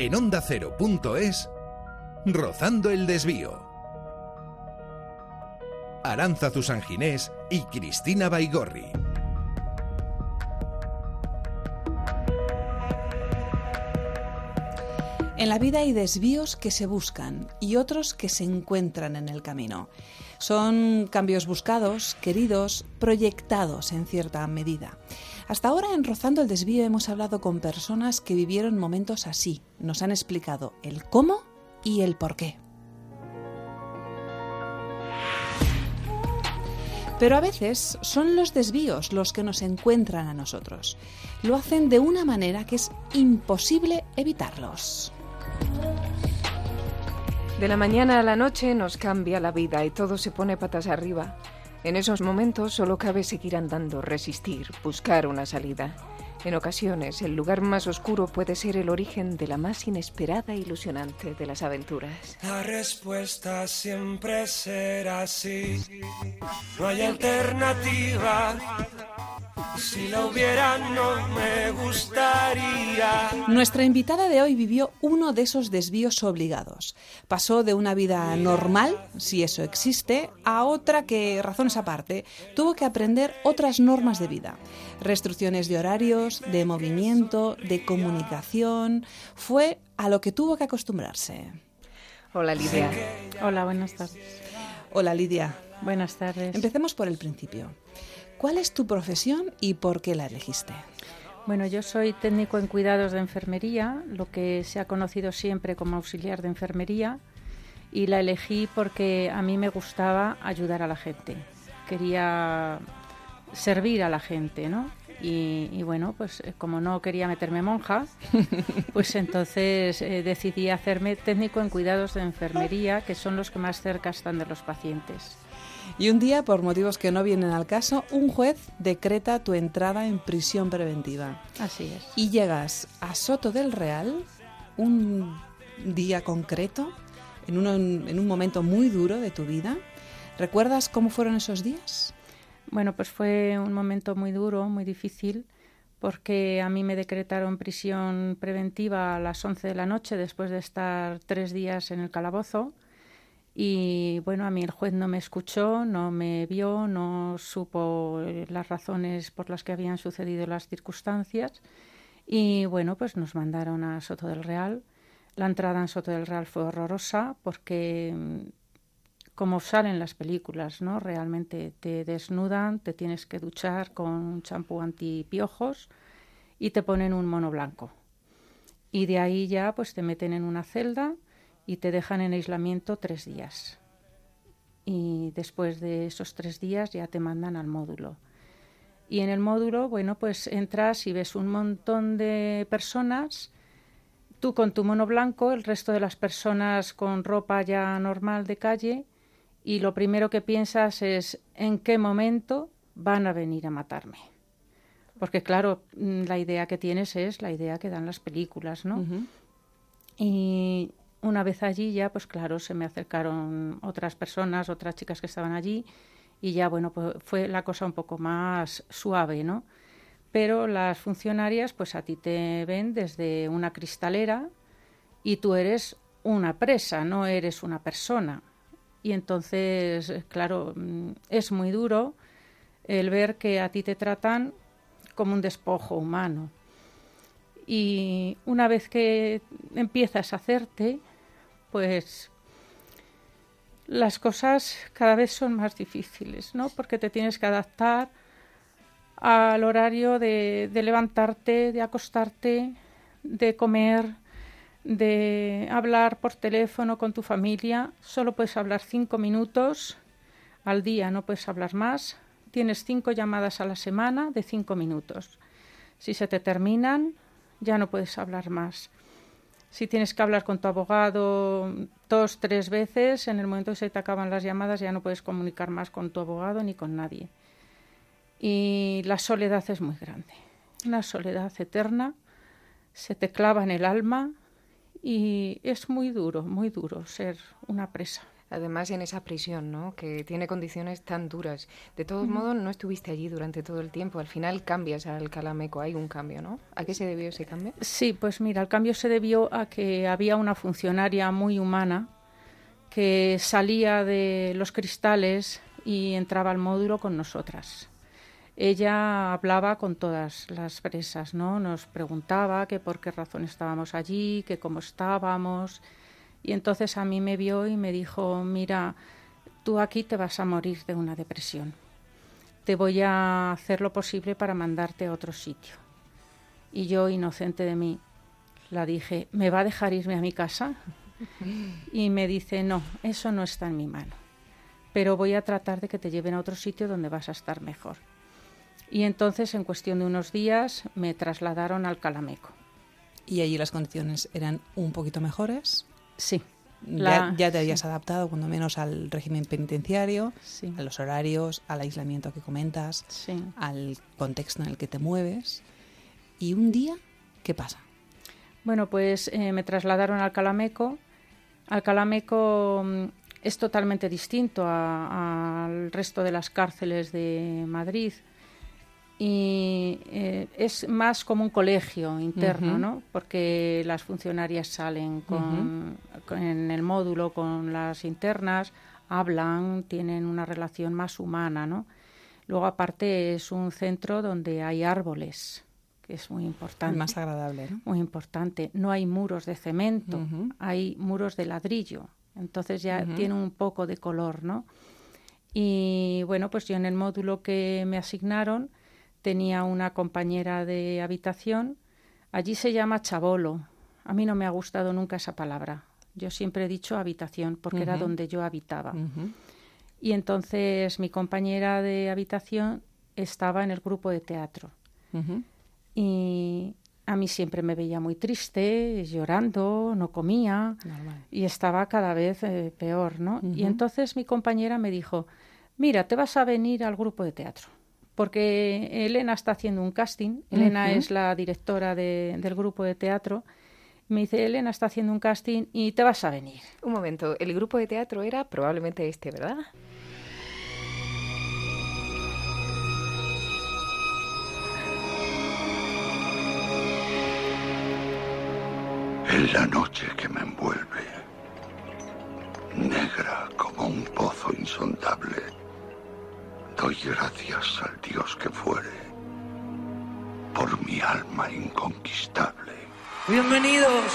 En onda ondacero.es, Rozando el Desvío. Aranza Zusanginés y Cristina Baigorri. En la vida hay desvíos que se buscan y otros que se encuentran en el camino. Son cambios buscados, queridos, proyectados en cierta medida. Hasta ahora en Rozando el Desvío hemos hablado con personas que vivieron momentos así. Nos han explicado el cómo y el por qué. Pero a veces son los desvíos los que nos encuentran a nosotros. Lo hacen de una manera que es imposible evitarlos. De la mañana a la noche nos cambia la vida y todo se pone patas arriba. En esos momentos solo cabe seguir andando, resistir, buscar una salida. En ocasiones, el lugar más oscuro puede ser el origen de la más inesperada e ilusionante de las aventuras. La respuesta siempre será sí. No hay alternativa. Si la hubiera, no me gustaría. Nuestra invitada de hoy vivió uno de esos desvíos obligados. Pasó de una vida normal, si eso existe, a otra que, razones aparte, tuvo que aprender otras normas de vida. Restricciones de horarios, de movimiento, de comunicación. Fue a lo que tuvo que acostumbrarse. Hola Lidia. Hola, buenas tardes. Hola Lidia. Buenas tardes. Empecemos por el principio. ¿Cuál es tu profesión y por qué la elegiste? Bueno, yo soy técnico en cuidados de enfermería, lo que se ha conocido siempre como auxiliar de enfermería, y la elegí porque a mí me gustaba ayudar a la gente. Quería servir a la gente, ¿no? Y, bueno, pues eh, como no quería meterme monja, pues entonces eh, decidí hacerme técnico en cuidados de enfermería, que son los que más cerca están de los pacientes. Y un día, por motivos que no vienen al caso, un juez decreta tu entrada en prisión preventiva. Así es. Y llegas a Soto del Real un día concreto, en, en un momento muy duro de tu vida. ¿Recuerdas cómo fueron esos días? Bueno, pues fue un momento muy duro, muy difícil, porque a mí me decretaron prisión preventiva a las 11 de la noche después de estar tres días en el calabozo. Y bueno, a mí el juez no me escuchó, no me vio, no supo eh, las razones por las que habían sucedido las circunstancias. Y bueno, pues nos mandaron a Soto del Real. La entrada en Soto del Real fue horrorosa porque, mm, como salen las películas, ¿no? Realmente te desnudan, te tienes que duchar con un champú antipiojos y te ponen un mono blanco. Y de ahí ya pues te meten en una celda y te dejan en aislamiento tres días. Y después de esos tres días ya te mandan al módulo. Y en el módulo, bueno, pues entras y ves un montón de personas, tú con tu mono blanco, el resto de las personas con ropa ya normal de calle, y lo primero que piensas es en qué momento van a venir a matarme. Porque claro, mm, la idea que tienes es la idea que dan las películas, ¿no? Y una vez allí ya, pues claro, se me acercaron otras personas, otras chicas que estaban allí y ya, bueno, pues fue la cosa un poco más suave, ¿no? Pero las funcionarias, pues a ti te ven desde una cristalera y tú eres una presa, no eres una persona. Y entonces, claro, mm, es muy duro el ver que a ti te tratan como un despojo humano. Y una vez que empiezas a hacerte, pues las cosas cada vez son más difíciles, ¿no? Porque te tienes que adaptar al horario de, levantarte, de acostarte, de comer, de hablar por teléfono con tu familia. Solo puedes hablar cinco minutos al día, no puedes hablar más. Tienes cinco llamadas a la semana de cinco minutos. Si se te terminan, ya no puedes hablar más si tienes que hablar con tu abogado dos, tres veces, en el momento que se te acaban las llamadas ya no puedes comunicar más con tu abogado ni con nadie. Y la soledad es muy grande, una soledad eterna, se te clava en el alma y es muy duro, muy duro ser una presa. Además, en esa prisión, ¿no? Que tiene condiciones tan duras. De todos modos, no estuviste allí durante todo el tiempo. Al final cambias al Calameco, hay un cambio, ¿no? ¿A qué se debió ese cambio? Sí, pues mira, el cambio se debió a que había una funcionaria muy humana que salía de los cristales y entraba al módulo con nosotras. Ella hablaba con todas las presas, ¿no? Nos preguntaba que por qué razón estábamos allí, que cómo estábamos y entonces a mí me vio y me dijo, mira, tú aquí te vas a morir de una depresión. Te voy a hacer lo posible para mandarte a otro sitio. Y yo, inocente de mí, la dije, ¿me va a dejar irme a mi casa? Y me dice, no, eso no está en mi mano. Pero voy a tratar de que te lleven a otro sitio donde vas a estar mejor. Y entonces, en cuestión de unos días, me trasladaron al Calameco. ¿Y allí las condiciones eran un poquito mejores? Sí. Ya, te habías adaptado, cuando menos, al régimen penitenciario, a los horarios, al aislamiento que comentas, al contexto en el que te mueves. ¿Y un día qué pasa? Bueno, pues eh, me trasladaron al Calameco. Al Calameco mm, es totalmente distinto al resto de las cárceles de Madrid y eh, es más como un colegio interno, ¿no? Porque las funcionarias salen con, en el módulo con las internas, hablan, tienen una relación más humana, ¿no? Luego aparte es un centro donde hay árboles, que es muy importante. Más agradable, ¿no? Muy importante. No hay muros de cemento, hay muros de ladrillo. Entonces ya tiene un poco de color, ¿no? Y bueno, pues yo en el módulo que me asignaron tenía una compañera de habitación, allí se llama chabolo. A mí no me ha gustado nunca esa palabra. Yo siempre he dicho habitación porque era donde yo habitaba. Y entonces mi compañera de habitación estaba en el grupo de teatro. Y a mí siempre me veía muy triste, llorando, no comía y estaba cada vez eh, peor, ¿no? Y entonces mi compañera me dijo, mira, te vas a venir al grupo de teatro porque Elena está haciendo un casting. Elena es la directora del grupo de teatro. Me dice, Elena está haciendo un casting y te vas a venir. Un momento, el grupo de teatro era probablemente este, ¿verdad? En la noche que me envuelve, negra como un pozo insondable Doy gracias al Dios que fuere por mi alma inconquistable. Bienvenidos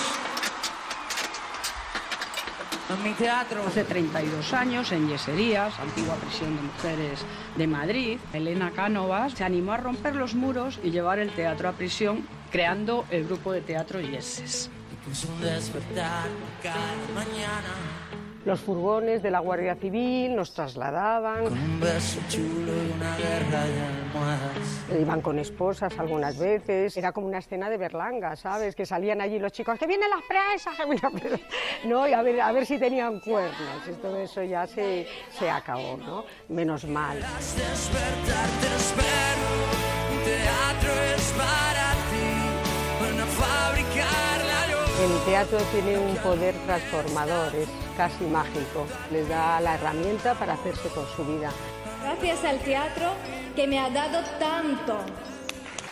a mi teatro. Hace 32 años en Yeserías, antigua prisión de mujeres de Madrid, Elena Cánovas se animó a romper los muros y llevar el teatro a prisión creando el grupo de teatro Yeses. un despertar cada mañana los furgones de la Guardia Civil nos trasladaban. Con un beso chulo y una guerra de. Iban con esposas algunas veces. Era como una escena de Berlanga, ¿sabes? Que salían allí los chicos, que vienen las presas, No, y a ver, a ver si tenían cuernos. Y todo eso ya se, se acabó, ¿no? Menos mal. Despertar, te espero. teatro es para el teatro tiene un poder transformador, es casi mágico. Les da la herramienta para hacerse con su vida. Gracias al teatro que me ha dado tanto.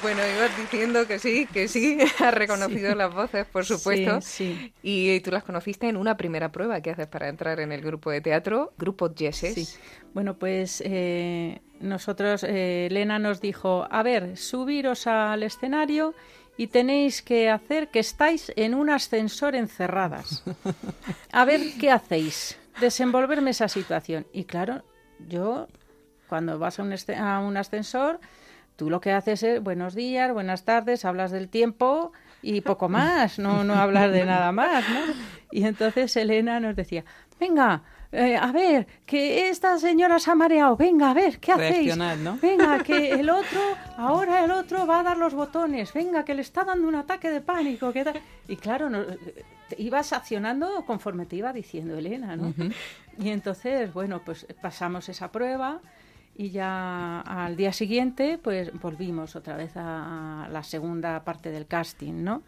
Bueno, ibas diciendo que sí, que sí, has reconocido las voces, por supuesto. Sí, Y tú las conociste en una primera prueba que haces para entrar en el grupo de teatro, Grupo Yeses. Sí. Bueno, pues eh, nosotros, eh, Elena nos dijo, a ver, subiros al escenario y tenéis que hacer que estáis en un ascensor encerradas. A ver qué hacéis, desenvolverme esa situación. Y claro, yo, cuando vas a un, a un ascensor, tú lo que haces es buenos días, buenas tardes, hablas del tiempo y poco más, no, no hablas de nada más, ¿no? Y entonces Elena nos decía, venga, eh, a ver, que esta señora se ha mareado, venga, a ver, ¿qué hacéis? ¿no? Venga, que el otro, ahora el otro va a dar los botones, venga, que le está dando un ataque de pánico. Que Y claro, no, ibas accionando conforme te iba diciendo Elena, ¿no? Y entonces, bueno, pues pasamos esa prueba y ya al día siguiente, pues volvimos otra vez a la segunda parte del casting, ¿no?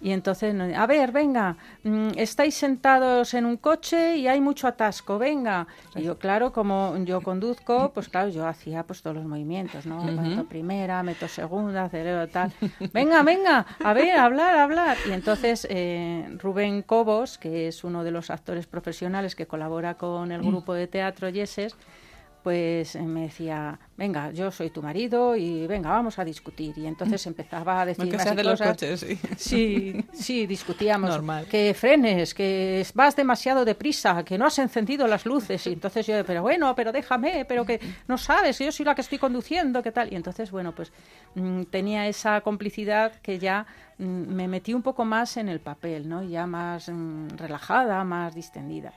Y entonces, a ver, venga, mm, estáis sentados en un coche y hay mucho atasco, venga. Y yo, claro, como yo conduzco, pues claro, yo hacía pues todos los movimientos, ¿no? Meto primera, meto segunda, acelero, tal. Venga, venga, a ver, hablar, hablar. Y entonces eh, Rubén Cobos, que es uno de los actores profesionales que colabora con el grupo de teatro Yeses, pues eh, me decía, venga, yo soy tu marido y venga, vamos a discutir. Y entonces empezaba a decir se hace en los coches, sí. Sí, sí, discutíamos. Normal. Que frenes, que vas demasiado deprisa, que no has encendido las luces. Y entonces yo, pero bueno, pero déjame, pero que no sabes, que yo soy la que estoy conduciendo, ¿qué tal? Y entonces, bueno, pues mm, tenía esa complicidad que ya mm, me metí un poco más en el papel, ¿no? Ya más mm, relajada, más distendida.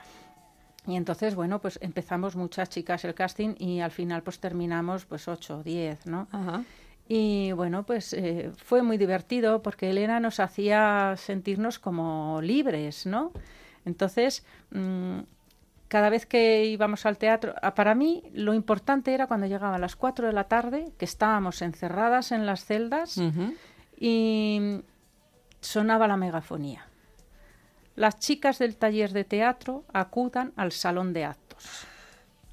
Y entonces, bueno, pues empezamos muchas chicas el casting y al final pues terminamos pues ocho o diez, ¿no? Ajá. Y bueno, pues eh, fue muy divertido porque Elena nos hacía sentirnos como libres, ¿no? Entonces, mm, cada vez que íbamos al teatro, para mí lo importante era cuando llegaban las 4 de la tarde, que estábamos encerradas en las celdas y sonaba la megafonía. Las chicas del taller de teatro acudan al salón de actos.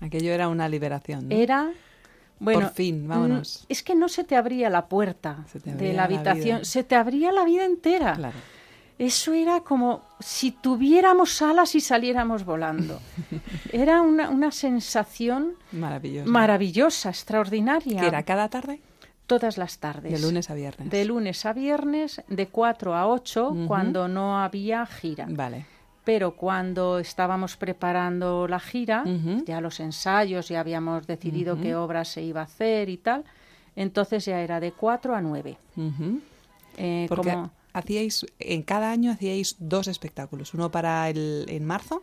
Aquello era una liberación. ¿no? Era bueno, Por fin, vámonos. mm, Es que no se te abría la puerta de la habitación, se te abría la vida entera. Claro. Eso era como si tuviéramos alas y saliéramos volando. Era una, una sensación Maravilloso. maravillosa, extraordinaria. ¿Que era cada tarde? Todas las tardes. De lunes a viernes. De lunes a viernes, de 4 a 8, Ujú. cuando no había gira. Vale. Pero cuando estábamos preparando la gira, ya los ensayos, ya habíamos decidido qué obra se iba a hacer y tal, entonces ya era de 4 a 9. Ujú. Eh, Porque como- hacíais, en cada año hacíais dos espectáculos. Uno para el, en marzo,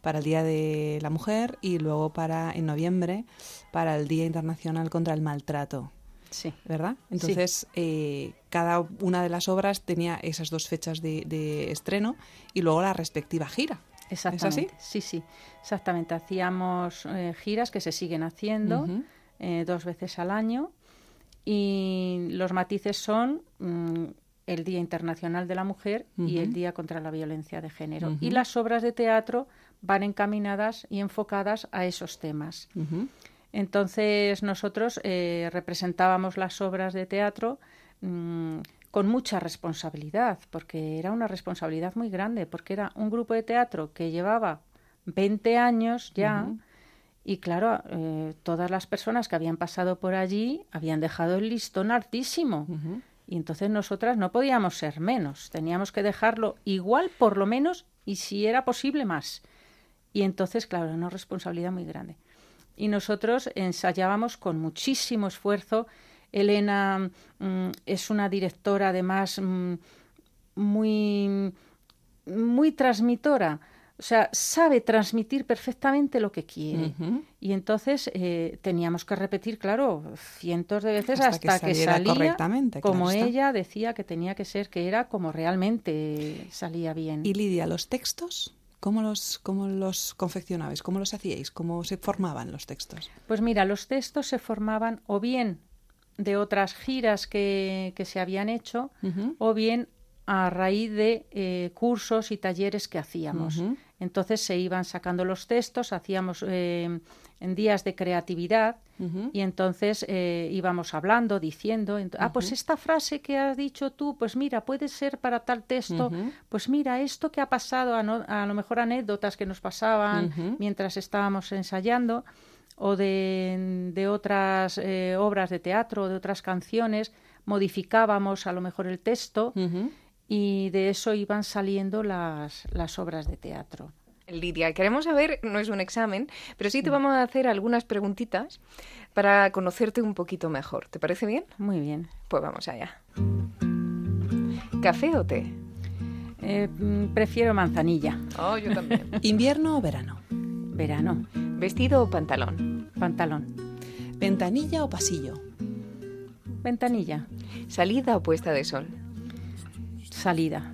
para el Día de la Mujer, y luego para en noviembre, para el Día Internacional contra el Maltrato. Sí. ¿Verdad? Entonces, eh, cada una de las obras tenía esas dos fechas de, de estreno y luego la respectiva gira. Exactamente. Sí, sí, exactamente. Hacíamos eh, giras que se siguen haciendo eh, dos veces al año y los matices son mm, el Día Internacional de la Mujer y el. Día contra la Violencia de Género. Y las obras de teatro van encaminadas y enfocadas a esos temas. Entonces nosotros eh, representábamos las obras de teatro mm, con mucha responsabilidad, porque era una responsabilidad muy grande, porque era un grupo de teatro que llevaba 20 años ya. Y claro, eh, todas las personas que habían pasado por allí habían dejado el listón altísimo. Y entonces nosotras no podíamos ser menos, teníamos que dejarlo igual por lo menos y si era posible más. Y entonces, claro, era una responsabilidad muy grande. Y nosotros ensayábamos con muchísimo esfuerzo. Elena mm, es una directora además mm, muy, muy transmitora. O sea, sabe transmitir perfectamente lo que quiere. Y entonces eh, teníamos que repetir, claro, cientos de veces Hasta que hasta que, saliera salía correctamente, como ella decía que tenía que ser, que era como realmente salía bien. Y Lidia, los textos, ¿cómo los, cómo los confeccionabais? ¿Cómo los hacíais? ¿Cómo se formaban los textos? Pues mira, los textos se formaban o bien de otras giras que, que se habían hecho o bien a raíz de eh, cursos y talleres que hacíamos. Entonces se iban sacando los textos, hacíamos eh, en días de creatividad y entonces eh, íbamos hablando, diciendo, ah, pues esta frase que has dicho tú, pues mira, puede ser para tal texto, pues mira, esto que ha pasado, a, no- a lo mejor anécdotas que nos pasaban mientras estábamos ensayando, o de, de otras eh, obras de teatro, de otras canciones, modificábamos a lo mejor el texto y de eso iban saliendo las, las obras de teatro. Lidia, queremos saber, no es un examen, pero sí te vamos a hacer algunas preguntitas para conocerte un poquito mejor. ¿Te parece bien? Muy bien. Pues vamos allá. ¿Café o té? Eh, mm, prefiero manzanilla. Oh, yo también. ¿Invierno o verano? Verano. ¿Vestido o pantalón? Pantalón. ¿Ventanilla o pasillo? Ventanilla. ¿Salida o puesta de sol? Salida.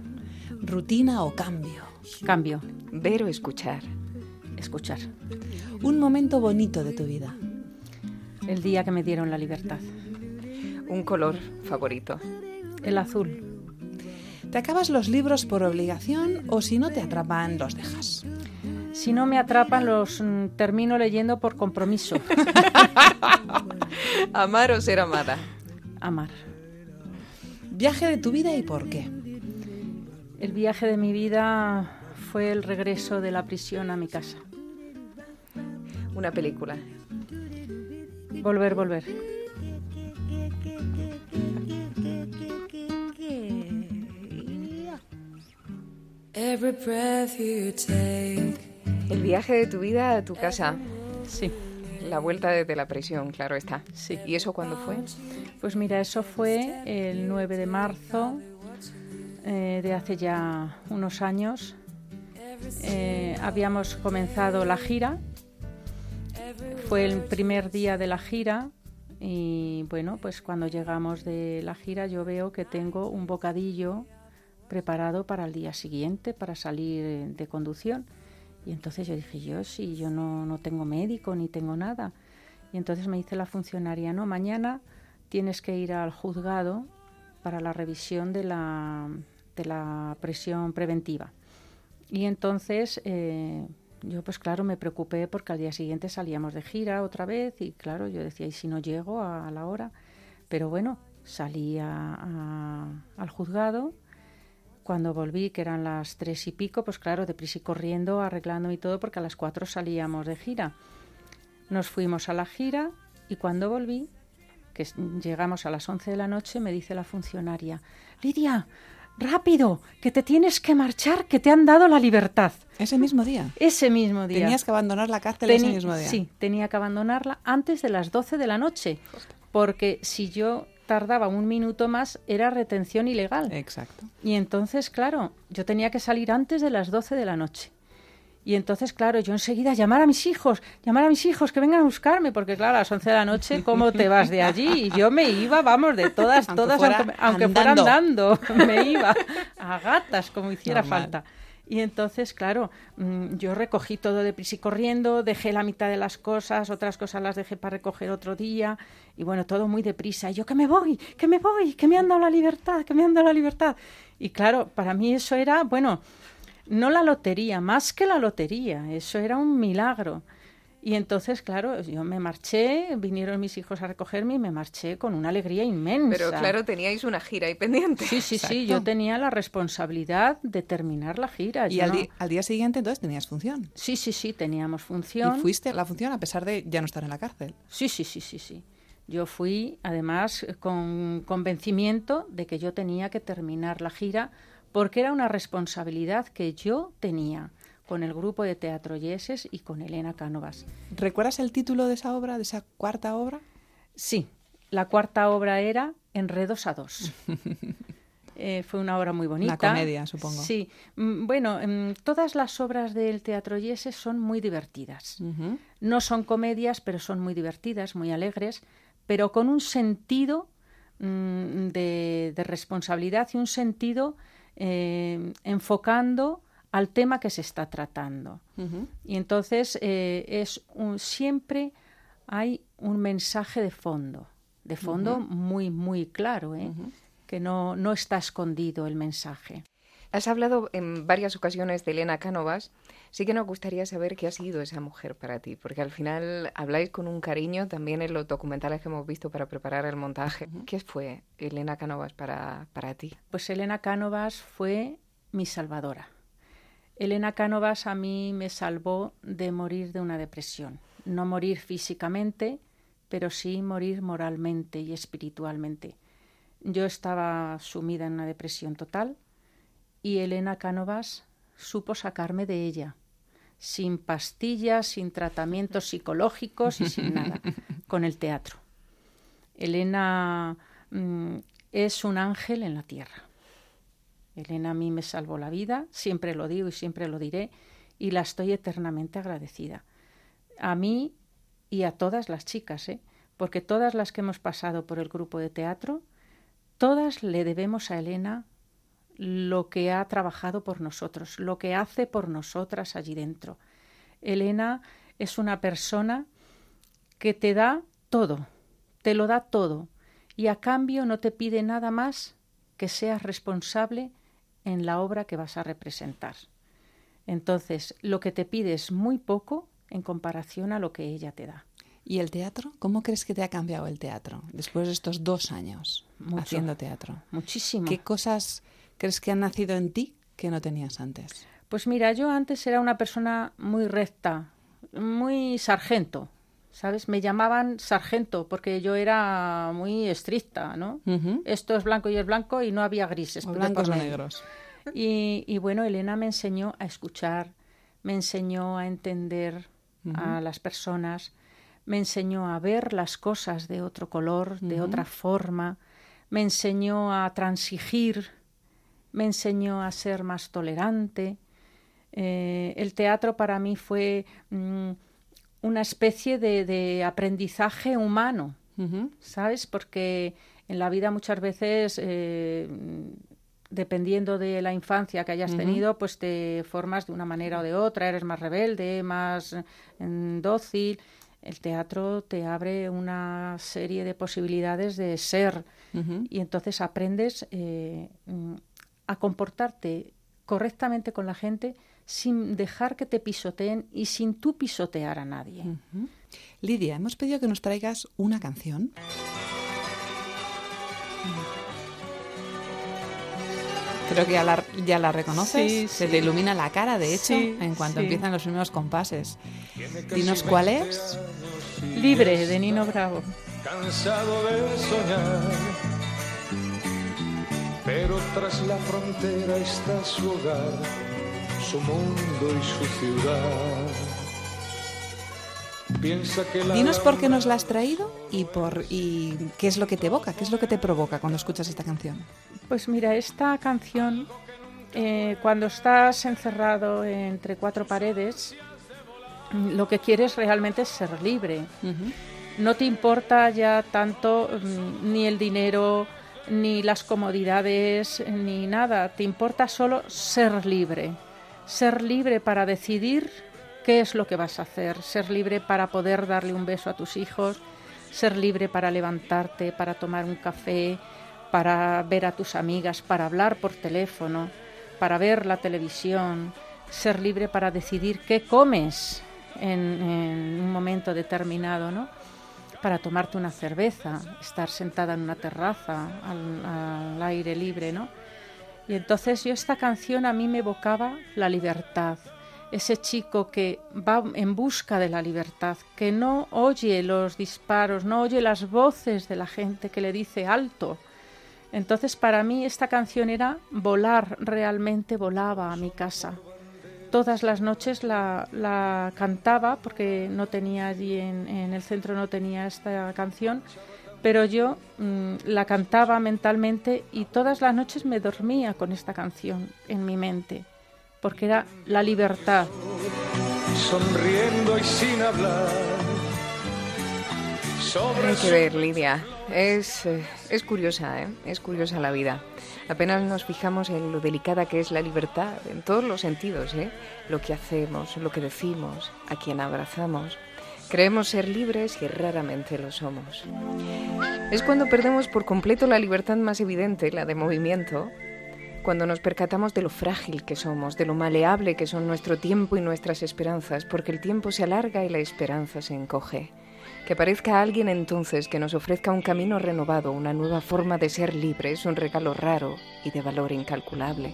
¿Rutina o cambio? Cambio. ¿Ver o escuchar? Escuchar. Un momento bonito de tu vida. El día que me dieron la libertad. ¿Un color favorito? El azul. ¿Te acabas los libros por obligación o si no te atrapan los dejas? Si no me atrapan los mm, termino leyendo por compromiso. ¿Amar o ser amada? Amar. ¿Viaje de tu vida y por qué? El viaje de mi vida fue el regreso de la prisión a mi casa. Una película. Volver, volver. Every breath you take. El viaje de tu vida a tu casa. Sí. La vuelta desde la prisión, claro está. Sí. ¿Y eso cuándo fue? Pues mira, eso fue el 9 de marzo eh, de hace ya unos años. Eh, habíamos comenzado la gira. Fue el primer día de la gira y bueno, pues cuando llegamos de la gira yo veo que tengo un bocadillo preparado para el día siguiente, para salir de conducción. Y entonces yo dije, yo si yo no, no tengo médico ni tengo nada. Y entonces me dice la funcionaria, no, mañana tienes que ir al juzgado para la revisión de la, de la presión preventiva. Y entonces eh, yo pues claro me preocupé porque al día siguiente salíamos de gira otra vez y claro yo decía, ¿y si no llego a, la hora? Pero bueno, salí al juzgado. Cuando volví, que eran las tres y pico, pues claro, deprisa y corriendo, arreglando y todo, porque a las cuatro salíamos de gira. Nos fuimos a la gira y cuando volví, que llegamos a las once de la noche, me dice la funcionaria, Lidia, rápido, que te tienes que marchar, que te han dado la libertad. Ese mismo día. Ese mismo día. Tenías que abandonar la cárcel ese mismo día. Sí, tenía que abandonarla antes de las 12 de la noche, porque si yo tardaba un minuto más era retención ilegal. Exacto. Y entonces, claro, yo tenía que salir antes de las 12 de la noche. Y entonces, claro, yo enseguida llamar a mis hijos, llamar a mis hijos que vengan a buscarme, porque claro, a las 11 de la noche, ¿cómo te vas de allí? Y yo me iba, vamos, de todas, todas, aunque, fuera andando, me iba a gatas, como hiciera falta. Y entonces, claro, mm, yo recogí todo de prisa y corriendo, dejé la mitad de las cosas, otras cosas las dejé para recoger otro día, y bueno, todo muy deprisa. Y yo, que me voy, que me voy, que me han dado la libertad, que me han dado la libertad. Y claro, para mí eso era, bueno, no la lotería, más que la lotería, eso era un milagro. Y entonces, claro, yo me marché, vinieron mis hijos a recogerme y me marché con una alegría inmensa. Pero claro, teníais una gira ahí pendiente. Sí, sí, sí, yo tenía la responsabilidad de terminar la gira. ¿Y al, día siguiente entonces tenías función? Sí, sí, sí, teníamos función. ¿Y fuiste a la función a pesar de ya no estar en la cárcel? Sí, sí, sí, sí, sí. Yo fui, además, con convencimiento de que yo tenía que terminar la gira porque era una responsabilidad que yo tenía con el grupo de teatro Yeses y con Elena Cánovas. ¿Recuerdas el título de esa obra, de esa cuarta obra? Sí, la cuarta obra era Enredos a dos. Eh, fue una obra muy bonita. Una comedia, supongo. Sí. Mm, bueno, mm, todas las obras del Teatro Yeses son muy divertidas. No son comedias, pero son muy divertidas, muy alegres, pero con un sentido mm, de, responsabilidad y un sentido eh, enfocando al tema que se está tratando. Y entonces eh, es siempre hay un mensaje de fondo, de fondo muy, muy claro, ¿eh? que no, no está escondido el mensaje. Has hablado en varias ocasiones de Elena Cánovas. Sí que nos gustaría saber qué ha sido esa mujer para ti, porque al final habláis con un cariño también en los documentales que hemos visto para preparar el montaje. ¿Qué fue Elena Cánovas para, para ti? Pues Elena Cánovas fue mi salvadora. Elena Cánovas a mí me salvó de morir de una depresión. No morir físicamente, pero sí morir moralmente y espiritualmente. Yo estaba sumida en una depresión total y Elena Cánovas supo sacarme de ella, sin pastillas, sin tratamientos psicológicos y sin nada, con el teatro. Elena mm, es un ángel en la tierra. Elena a mí me salvó la vida, siempre lo digo y siempre lo diré, y la estoy eternamente agradecida. A mí y a todas las chicas, ¿eh? porque todas las que hemos pasado por el grupo de teatro, todas le debemos a Elena lo que ha trabajado por nosotros, lo que hace por nosotras allí dentro. Elena es una persona que te da todo, te lo da todo, y a cambio no te pide nada más que seas responsable en la obra que vas a representar. Entonces, lo que te pide es muy poco en comparación a lo que ella te da. ¿Y el teatro? ¿Cómo crees que te ha cambiado el teatro después de estos dos años Mucho. haciendo teatro? Muchísimo. ¿Qué cosas crees que han nacido en ti que no tenías antes? Pues mira, yo antes era una persona muy recta, muy sargento, ¿sabes? Me llamaban sargento porque yo era muy estricta, ¿no? Esto es blanco y es blanco y no había grises. O blancos o negros. Y, y bueno, Elena me enseñó a escuchar, me enseñó a entender a las personas, me enseñó a ver las cosas de otro color, de otra forma, me enseñó a transigir, me enseñó a ser más tolerante. Eh, el teatro para mí fue mm, una especie de, de aprendizaje humano. ¿sabes? Porque en la vida muchas veces, eh, dependiendo de la infancia que hayas tenido, pues te formas de una manera o de otra, eres más rebelde, más eh, dócil. El teatro te abre una serie de posibilidades de ser y entonces aprendes eh, mm, a comportarte correctamente con la gente sin dejar que te pisoteen y sin tú pisotear a nadie. Lidia, hemos pedido que nos traigas una canción. Creo que ya la, ya la reconoces. Sí, Se sí. te ilumina la cara, de hecho, Sí, en cuanto sí. empiezan los primeros compases. Dinos cuál es. Libre de Nino Bravo. cansado de soñar. Tras la frontera está su hogar, su mundo y su ciudad. Piensa que la Dinos por qué nos la has traído y, por, y qué es lo que te evoca, qué es lo que te provoca cuando escuchas esta canción. Pues mira, esta canción, eh, cuando estás encerrado entre cuatro paredes, lo que quieres realmente es ser libre. No te importa ya tanto mm, ni el dinero, ni las comodidades, ni nada. Te importa solo ser libre. Ser libre para decidir qué es lo que vas a hacer. Ser libre para poder darle un beso a tus hijos. Ser libre para levantarte, para tomar un café, para ver a tus amigas, para hablar por teléfono, para ver la televisión. Ser libre para decidir qué comes en, en un momento determinado, ¿no? Para tomarte una cerveza, estar sentada en una terraza al, aire libre, ¿no? Y entonces yo esta canción a mí me evocaba la libertad, ese chico que va en busca de la libertad, que no oye los disparos, no oye las voces de la gente que le dice alto. Entonces para mí esta canción era volar, realmente volaba a mi casa. Todas las noches la, la cantaba porque no tenía allí en, el centro no tenía esta canción, pero yo mm, la cantaba mentalmente y todas las noches me dormía con esta canción en mi mente, porque era la libertad. sonriendo y sin hablar. Hay que ver, Lidia. Es, eh, es curiosa, ¿eh? Es curiosa la vida. Apenas nos fijamos en lo delicada que es la libertad, en todos los sentidos, ¿eh? Lo que hacemos, lo que decimos, a quien abrazamos. Creemos ser libres y raramente lo somos. Es cuando perdemos por completo la libertad más evidente, la de movimiento, cuando nos percatamos de lo frágil que somos, de lo maleable que son nuestro tiempo y nuestras esperanzas, porque el tiempo se alarga y la esperanza se encoge. Que aparezca alguien entonces que nos ofrezca un camino renovado, una nueva forma de ser libre, es un regalo raro y de valor incalculable.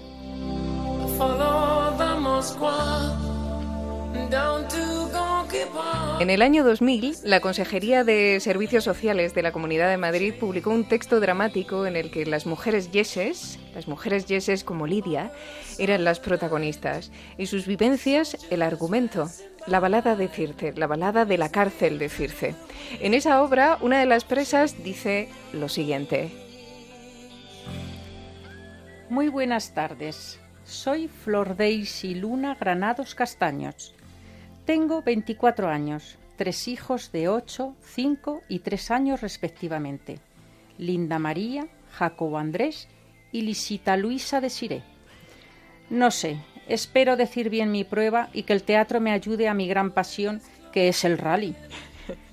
En el año 2000, la Consejería de Servicios Sociales de la Comunidad de Madrid publicó un texto dramático en el que las mujeres yeses, las mujeres yeses como Lidia, eran las protagonistas y sus vivencias el argumento. La balada de Circe, la balada de la cárcel de Circe. En esa obra, una de las presas dice lo siguiente. Muy buenas tardes. Soy Flor Daisy Luna Granados Castaños. Tengo 24 años, tres hijos de 8, 5 y 3 años respectivamente. Linda María, Jacobo Andrés y Lisita Luisa de Siré. No sé, espero decir bien mi prueba y que el teatro me ayude a mi gran pasión, que es el rally.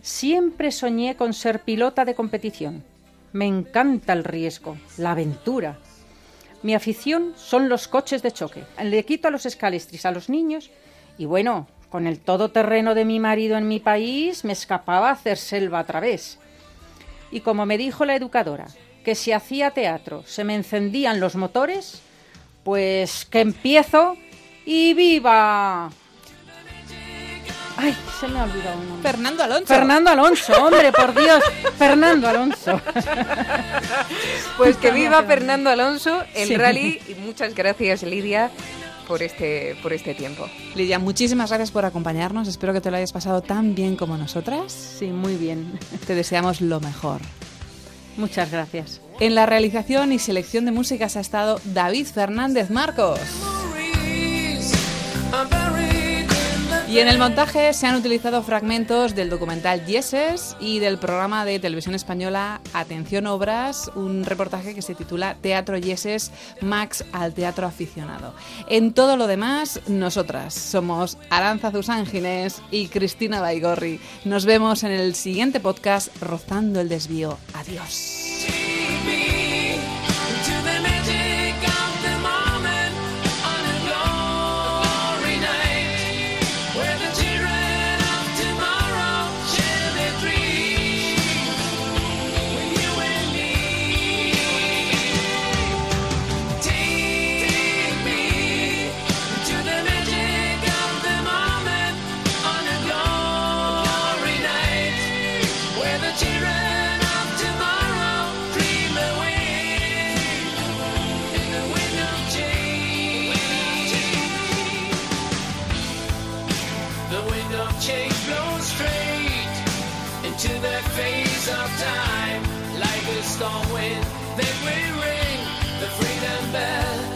Siempre soñé con ser pilota de competición. Me encanta el riesgo, la aventura. Mi afición son los coches de choque. Le quito a los escalestris a los niños y bueno, con el todoterreno de mi marido en mi país me escapaba a hacer selva a través. Y como me dijo la educadora, que si hacía teatro se me encendían los motores, pues que empiezo y viva. Ay, se me ha olvidado un nombre. Fernando Alonso. Fernando Alonso, hombre, por Dios. Fernando Alonso. Pues que viva Fernando Alonso, el Sí. rally, y muchas gracias Lidia por este, por este tiempo. Lidia, muchísimas gracias por acompañarnos. Espero que te lo hayas pasado tan bien como nosotras. Sí, muy bien. Te deseamos lo mejor. Muchas gracias. En la realización y selección de músicas ha estado David Fernández Marcos. Y en el montaje se han utilizado fragmentos del documental Yeses y del programa de televisión española Atención Obras, un reportaje que se titula Teatro Yeses Max al teatro aficionado. En todo lo demás, nosotras somos Aranza Zusángines y Cristina Baigorri. Nos vemos en el siguiente podcast Rozando el Desvío. Adiós. like a storm wind. Then we ring the freedom bell.